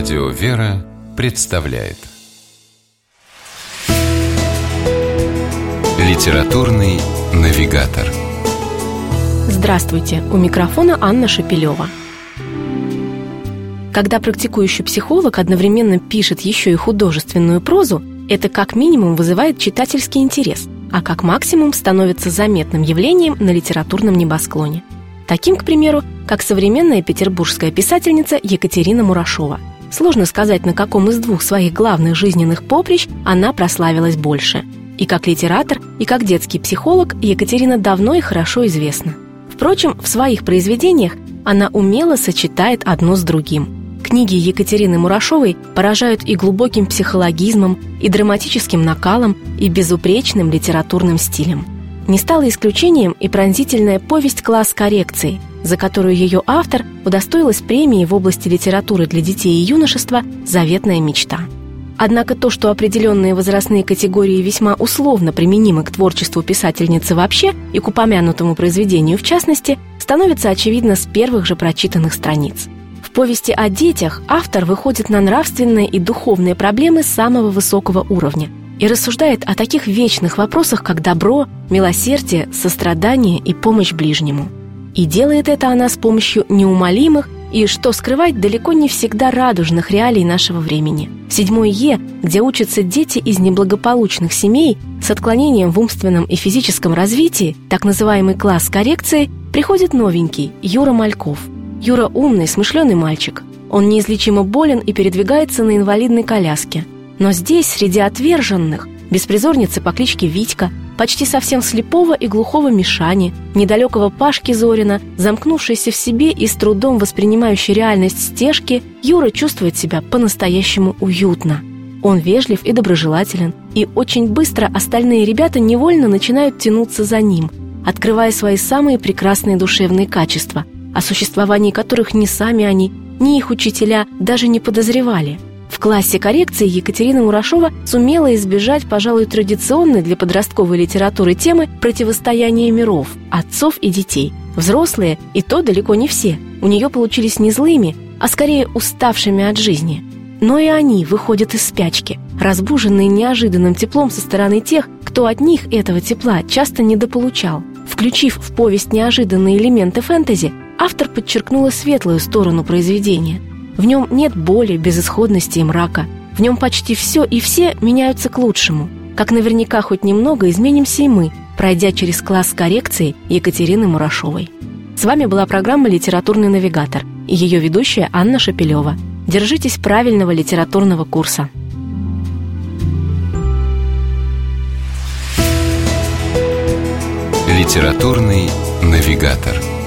Радио «Вера» представляет Литературный навигатор Здравствуйте! У микрофона Анна Шапилева. Когда практикующий психолог одновременно пишет еще и художественную прозу, это как минимум вызывает читательский интерес, а как максимум становится заметным явлением на литературном небосклоне. Таким, к примеру, как современная петербургская писательница Екатерина Мурашова – Сложно сказать, на каком из двух своих главных жизненных поприщ она прославилась больше. И как литератор, и как детский психолог Екатерина давно и хорошо известна. Впрочем, в своих произведениях она умело сочетает одно с другим. Книги Екатерины Мурашовой поражают и глубоким психологизмом, и драматическим накалом, и безупречным литературным стилем. Не стало исключением и пронзительная повесть «Класс коррекции», за которую ее автор удостоилась премии в области литературы для детей и юношества «Заветная мечта». Однако то, что определенные возрастные категории весьма условно применимы к творчеству писательницы вообще и к упомянутому произведению в частности, становится очевидно с первых же прочитанных страниц. В повести о детях автор выходит на нравственные и духовные проблемы самого высокого уровня и рассуждает о таких вечных вопросах, как добро, милосердие, сострадание и помощь ближнему – и делает это она с помощью неумолимых и, что скрывать, далеко не всегда радужных реалий нашего времени. В седьмой Е, где учатся дети из неблагополучных семей с отклонением в умственном и физическом развитии, так называемый класс коррекции, приходит новенький, Юра Мальков. Юра умный, смышленый мальчик. Он неизлечимо болен и передвигается на инвалидной коляске. Но здесь, среди отверженных, беспризорницы по кличке Витька, почти совсем слепого и глухого Мишани, недалекого Пашки Зорина, замкнувшийся в себе и с трудом воспринимающий реальность стежки, Юра чувствует себя по-настоящему уютно. Он вежлив и доброжелателен, и очень быстро остальные ребята невольно начинают тянуться за ним, открывая свои самые прекрасные душевные качества, о существовании которых ни сами они, ни их учителя даже не подозревали – в классе коррекции Екатерина Мурашова сумела избежать, пожалуй, традиционной для подростковой литературы темы противостояния миров, отцов и детей. Взрослые, и то далеко не все, у нее получились не злыми, а скорее уставшими от жизни. Но и они выходят из спячки, разбуженные неожиданным теплом со стороны тех, кто от них этого тепла часто недополучал. Включив в повесть неожиданные элементы фэнтези, автор подчеркнула светлую сторону произведения – в нем нет боли, безысходности и мрака. В нем почти все и все меняются к лучшему. Как наверняка хоть немного изменимся и мы, пройдя через класс коррекции Екатерины Мурашовой. С вами была программа «Литературный навигатор» и ее ведущая Анна Шапилева. Держитесь правильного литературного курса. Литературный навигатор.